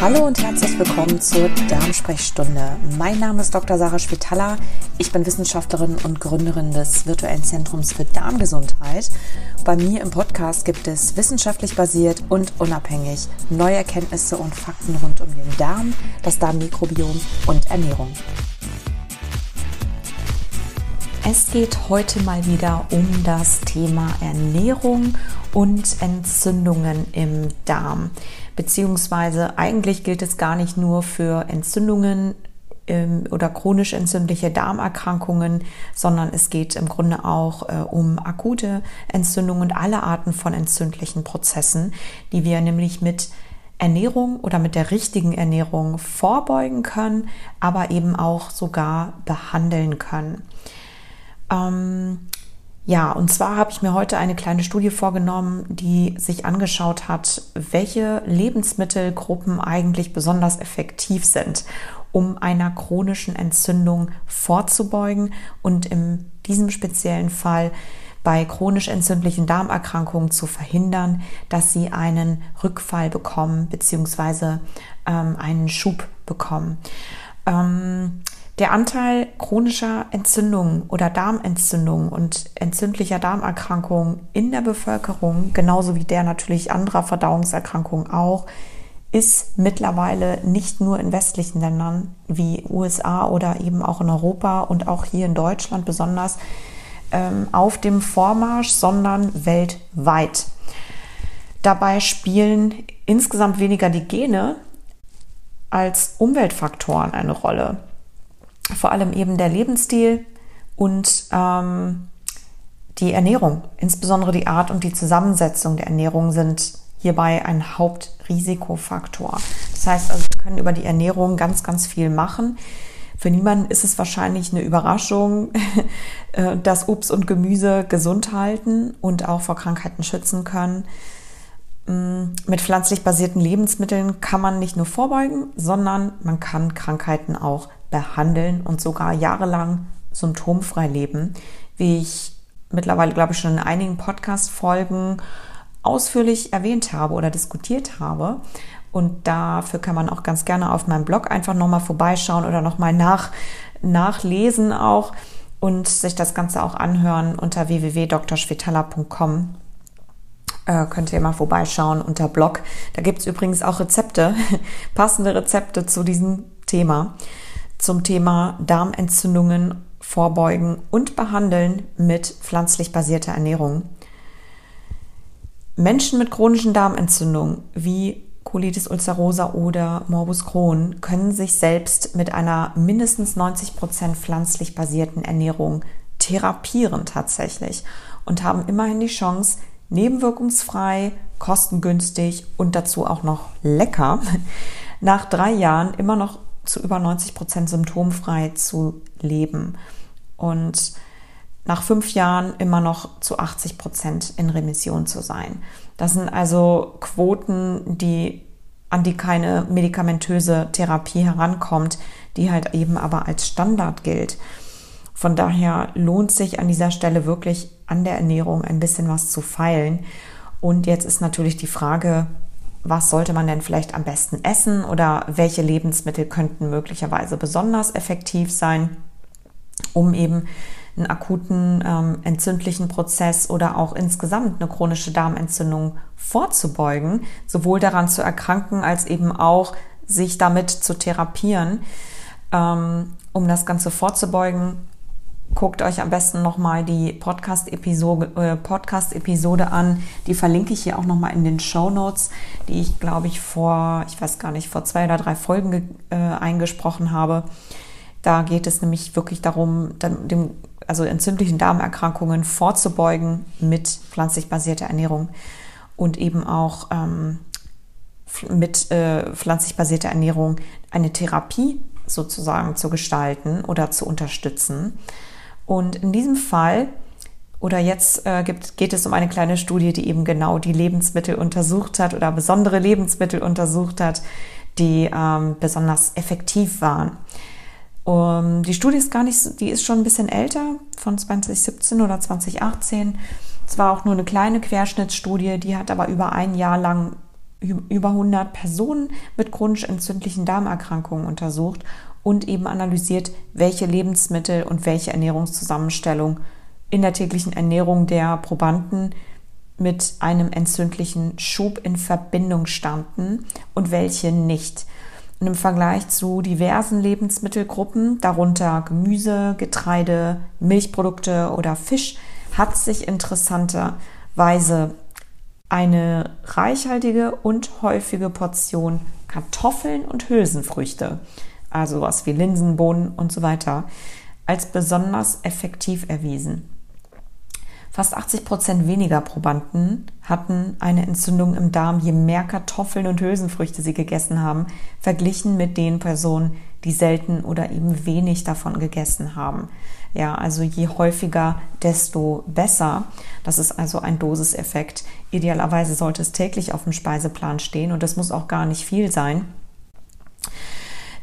Hallo und herzlich willkommen zur Darmsprechstunde. Mein Name ist Dr. Sarah Spitaler. Ich bin Wissenschaftlerin und Gründerin des virtuellen Zentrums für Darmgesundheit. Bei mir im Podcast gibt es wissenschaftlich basiert und unabhängig neue Erkenntnisse und Fakten rund um den Darm, das Darmmikrobiom und Ernährung. Es geht heute mal wieder um das Thema Ernährung und Entzündungen im Darm. Beziehungsweise eigentlich gilt es gar nicht nur für Entzündungen ähm, oder chronisch entzündliche Darmerkrankungen, sondern es geht im Grunde auch äh, um akute Entzündungen und alle Arten von entzündlichen Prozessen, die wir nämlich mit Ernährung oder mit der richtigen Ernährung vorbeugen können, aber eben auch sogar behandeln können. Ähm, ja, und zwar habe ich mir heute eine kleine Studie vorgenommen, die sich angeschaut hat, welche Lebensmittelgruppen eigentlich besonders effektiv sind, um einer chronischen Entzündung vorzubeugen und in diesem speziellen Fall bei chronisch entzündlichen Darmerkrankungen zu verhindern, dass sie einen Rückfall bekommen bzw. Ähm, einen Schub bekommen. Ähm, der Anteil chronischer Entzündungen oder Darmentzündungen und entzündlicher Darmerkrankungen in der Bevölkerung, genauso wie der natürlich anderer Verdauungserkrankungen auch, ist mittlerweile nicht nur in westlichen Ländern wie USA oder eben auch in Europa und auch hier in Deutschland besonders ähm, auf dem Vormarsch, sondern weltweit. Dabei spielen insgesamt weniger die Gene als Umweltfaktoren eine Rolle vor allem eben der Lebensstil und ähm, die Ernährung, insbesondere die Art und die Zusammensetzung der Ernährung sind hierbei ein Hauptrisikofaktor. Das heißt also, wir können über die Ernährung ganz, ganz viel machen. Für niemanden ist es wahrscheinlich eine Überraschung, äh, dass Obst und Gemüse gesund halten und auch vor Krankheiten schützen können. Mm, mit pflanzlich basierten Lebensmitteln kann man nicht nur vorbeugen, sondern man kann Krankheiten auch behandeln und sogar jahrelang symptomfrei leben, wie ich mittlerweile, glaube ich, schon in einigen Podcast-Folgen ausführlich erwähnt habe oder diskutiert habe. Und dafür kann man auch ganz gerne auf meinem Blog einfach nochmal vorbeischauen oder nochmal nach, nachlesen auch und sich das Ganze auch anhören unter www.drschwetala.com. Äh, könnt ihr mal vorbeischauen unter Blog. Da gibt es übrigens auch Rezepte, passende Rezepte zu diesem Thema zum Thema Darmentzündungen vorbeugen und behandeln mit pflanzlich basierter Ernährung. Menschen mit chronischen Darmentzündungen wie Colitis ulcerosa oder Morbus Crohn können sich selbst mit einer mindestens 90 Prozent pflanzlich basierten Ernährung therapieren tatsächlich und haben immerhin die Chance, nebenwirkungsfrei, kostengünstig und dazu auch noch lecker nach drei Jahren immer noch zu über 90 Prozent symptomfrei zu leben und nach fünf Jahren immer noch zu 80 Prozent in Remission zu sein. Das sind also Quoten, die an die keine medikamentöse Therapie herankommt, die halt eben aber als Standard gilt. Von daher lohnt sich an dieser Stelle wirklich an der Ernährung ein bisschen was zu feilen. Und jetzt ist natürlich die Frage, was sollte man denn vielleicht am besten essen oder welche Lebensmittel könnten möglicherweise besonders effektiv sein, um eben einen akuten ähm, entzündlichen Prozess oder auch insgesamt eine chronische Darmentzündung vorzubeugen, sowohl daran zu erkranken als eben auch sich damit zu therapieren. Ähm, um das Ganze vorzubeugen, guckt euch am besten nochmal die Podcast-Episode äh, Podcast an. Die verlinke ich hier auch nochmal in den Show Notes, die ich, glaube ich, vor, ich weiß gar nicht, vor zwei oder drei Folgen äh, eingesprochen habe. Da geht es nämlich wirklich darum, dem, also entzündlichen Darmerkrankungen vorzubeugen mit pflanzlich basierter Ernährung und eben auch ähm, mit äh, pflanzlich basierter Ernährung eine Therapie sozusagen zu gestalten oder zu unterstützen. Und in diesem Fall oder jetzt äh, gibt, geht es um eine kleine Studie, die eben genau die Lebensmittel untersucht hat oder besondere Lebensmittel untersucht hat, die ähm, besonders effektiv waren. Um, die Studie ist gar nicht, die ist schon ein bisschen älter, von 2017 oder 2018. Es war auch nur eine kleine Querschnittsstudie, die hat aber über ein Jahr lang über 100 Personen mit chronisch entzündlichen Darmerkrankungen untersucht und eben analysiert, welche Lebensmittel und welche Ernährungszusammenstellung in der täglichen Ernährung der Probanden mit einem entzündlichen Schub in Verbindung standen und welche nicht. Und im Vergleich zu diversen Lebensmittelgruppen, darunter Gemüse, Getreide, Milchprodukte oder Fisch, hat sich interessanterweise eine reichhaltige und häufige Portion Kartoffeln und Hülsenfrüchte, also was wie Linsen, Bohnen und so weiter, als besonders effektiv erwiesen. Fast 80 Prozent weniger Probanden hatten eine Entzündung im Darm, je mehr Kartoffeln und Hülsenfrüchte sie gegessen haben, verglichen mit den Personen, die selten oder eben wenig davon gegessen haben. Ja, also je häufiger, desto besser. Das ist also ein Dosiseffekt. Idealerweise sollte es täglich auf dem Speiseplan stehen und es muss auch gar nicht viel sein.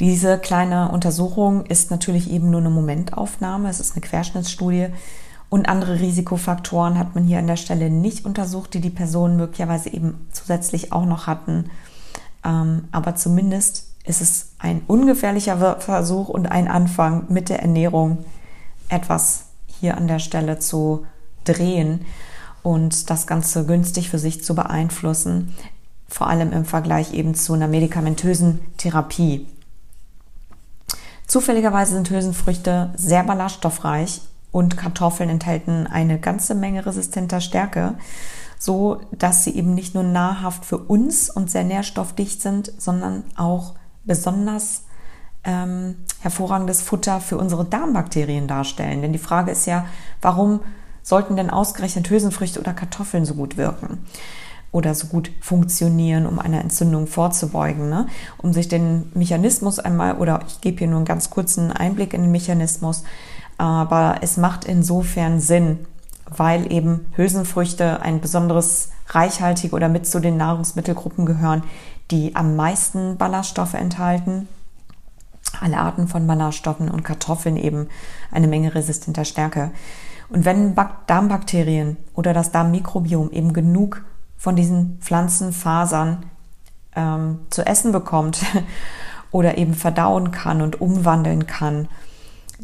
Diese kleine Untersuchung ist natürlich eben nur eine Momentaufnahme. Es ist eine Querschnittsstudie. Und andere Risikofaktoren hat man hier an der Stelle nicht untersucht, die die Personen möglicherweise eben zusätzlich auch noch hatten. Ähm, aber zumindest ist es ein ungefährlicher Versuch und ein Anfang mit der Ernährung etwas hier an der Stelle zu drehen und das Ganze günstig für sich zu beeinflussen, vor allem im Vergleich eben zu einer medikamentösen Therapie. Zufälligerweise sind Hülsenfrüchte sehr ballaststoffreich und Kartoffeln enthalten eine ganze Menge resistenter Stärke, so dass sie eben nicht nur nahrhaft für uns und sehr nährstoffdicht sind, sondern auch besonders ähm, hervorragendes Futter für unsere Darmbakterien darstellen. Denn die Frage ist ja, warum sollten denn ausgerechnet Hülsenfrüchte oder Kartoffeln so gut wirken? Oder so gut funktionieren, um einer Entzündung vorzubeugen. Ne? Um sich den Mechanismus einmal, oder ich gebe hier nur einen ganz kurzen Einblick in den Mechanismus, aber es macht insofern Sinn, weil eben Hülsenfrüchte ein besonderes reichhaltige oder mit zu den Nahrungsmittelgruppen gehören, die am meisten Ballaststoffe enthalten. Alle Arten von Ballaststoffen und Kartoffeln eben eine Menge resistenter Stärke. Und wenn Darmbakterien oder das Darmmikrobiom eben genug von diesen Pflanzenfasern ähm, zu essen bekommt oder eben verdauen kann und umwandeln kann,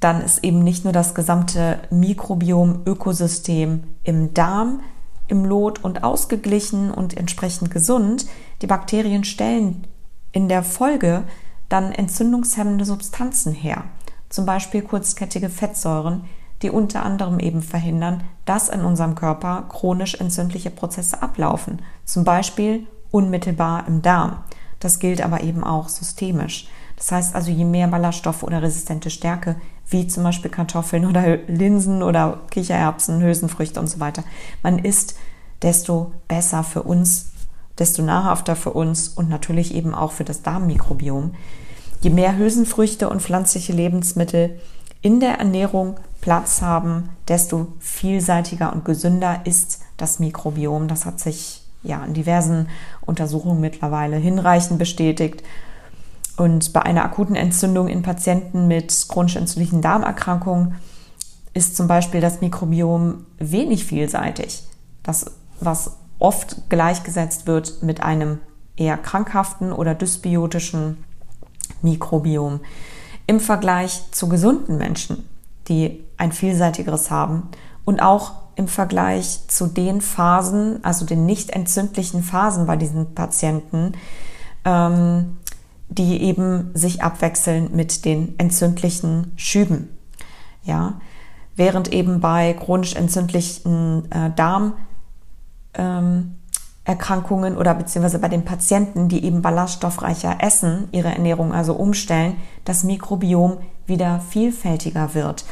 dann ist eben nicht nur das gesamte Mikrobiom-Ökosystem im Darm im Lot und ausgeglichen und entsprechend gesund. Die Bakterien stellen in der Folge dann entzündungshemmende Substanzen her, zum Beispiel kurzkettige Fettsäuren, die unter anderem eben verhindern, dass in unserem Körper chronisch entzündliche Prozesse ablaufen, zum Beispiel unmittelbar im Darm. Das gilt aber eben auch systemisch. Das heißt also, je mehr Ballaststoffe oder resistente Stärke, wie zum Beispiel Kartoffeln oder Linsen oder Kichererbsen, Hülsenfrüchte und so weiter, man isst, desto besser für uns, desto nahrhafter für uns und natürlich eben auch für das Darmmikrobiom. Je mehr Hülsenfrüchte und pflanzliche Lebensmittel in der Ernährung Platz haben, desto vielseitiger und gesünder ist das Mikrobiom. Das hat sich ja in diversen Untersuchungen mittlerweile hinreichend bestätigt. Und bei einer akuten Entzündung in Patienten mit chronisch entzündlichen Darmerkrankungen ist zum Beispiel das Mikrobiom wenig vielseitig. Das, was oft gleichgesetzt wird mit einem eher krankhaften oder dysbiotischen Mikrobiom. Im Vergleich zu gesunden Menschen, die ein vielseitigeres haben und auch im Vergleich zu den Phasen, also den nicht entzündlichen Phasen bei diesen Patienten, ähm, die eben sich abwechseln mit den entzündlichen Schüben. Ja, während eben bei chronisch entzündlichen äh, Darmerkrankungen ähm, oder beziehungsweise bei den Patienten, die eben ballaststoffreicher essen, ihre Ernährung also umstellen, das Mikrobiom wieder vielfältiger wird.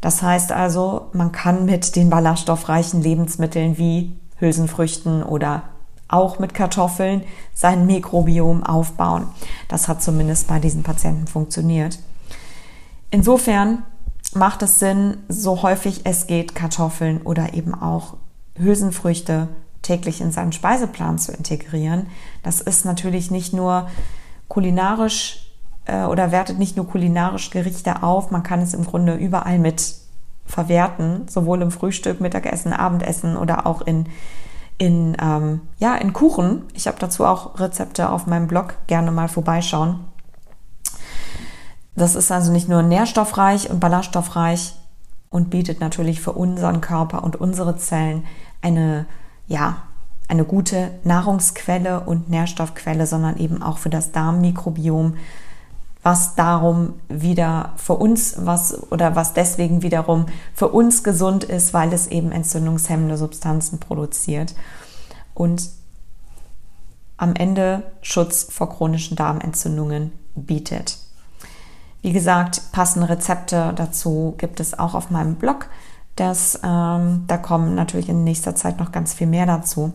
Das heißt also, man kann mit den ballaststoffreichen Lebensmitteln wie Hülsenfrüchten oder auch mit Kartoffeln sein Mikrobiom aufbauen. Das hat zumindest bei diesen Patienten funktioniert. Insofern macht es Sinn, so häufig es geht, Kartoffeln oder eben auch Hülsenfrüchte täglich in seinen Speiseplan zu integrieren. Das ist natürlich nicht nur kulinarisch äh, oder wertet nicht nur kulinarisch Gerichte auf, man kann es im Grunde überall mit verwerten, sowohl im Frühstück, Mittagessen, Abendessen oder auch in in, ähm, ja, in Kuchen. Ich habe dazu auch Rezepte auf meinem Blog. Gerne mal vorbeischauen. Das ist also nicht nur nährstoffreich und ballaststoffreich und bietet natürlich für unseren Körper und unsere Zellen eine, ja, eine gute Nahrungsquelle und Nährstoffquelle, sondern eben auch für das Darmmikrobiom, was darum wieder für uns was oder was deswegen wiederum für uns gesund ist, weil es eben entzündungshemmende Substanzen produziert und am Ende Schutz vor chronischen Darmentzündungen bietet. Wie gesagt, passende Rezepte dazu gibt es auch auf meinem Blog. Das, ähm, da kommen natürlich in nächster Zeit noch ganz viel mehr dazu.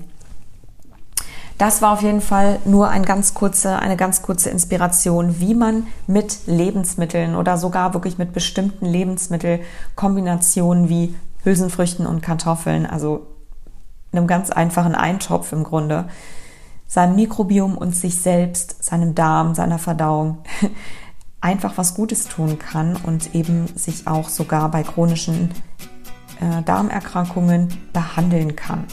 Das war auf jeden Fall nur ein ganz kurze, eine ganz kurze Inspiration, wie man mit Lebensmitteln oder sogar wirklich mit bestimmten Lebensmittelkombinationen wie Hülsenfrüchten und Kartoffeln, also einem ganz einfachen Eintopf im Grunde, seinem Mikrobiom und sich selbst, seinem Darm, seiner Verdauung einfach was Gutes tun kann und eben sich auch sogar bei chronischen äh, Darmerkrankungen behandeln kann.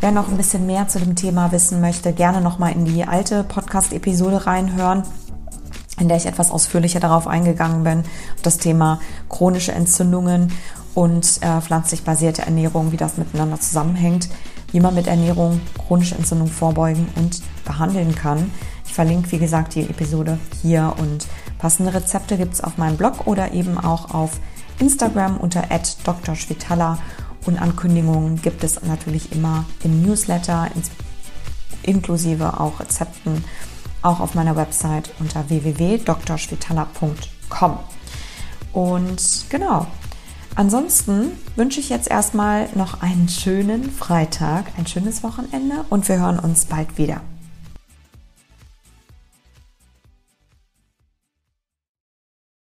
Wer noch ein bisschen mehr zu dem Thema wissen möchte, gerne nochmal in die alte Podcast-Episode reinhören, in der ich etwas ausführlicher darauf eingegangen bin, auf das Thema chronische Entzündungen und äh, pflanzlich basierte Ernährung, wie das miteinander zusammenhängt, wie man mit Ernährung chronische Entzündung vorbeugen und behandeln kann. Ich verlinke, wie gesagt, die Episode hier und passende Rezepte gibt es auf meinem Blog oder eben auch auf Instagram unter @drschwitala und Ankündigungen gibt es natürlich immer im Newsletter, inklusive auch Rezepten, auch auf meiner Website unter www.drschwitala.com. Und genau, ansonsten wünsche ich jetzt erstmal noch einen schönen Freitag, ein schönes Wochenende und wir hören uns bald wieder.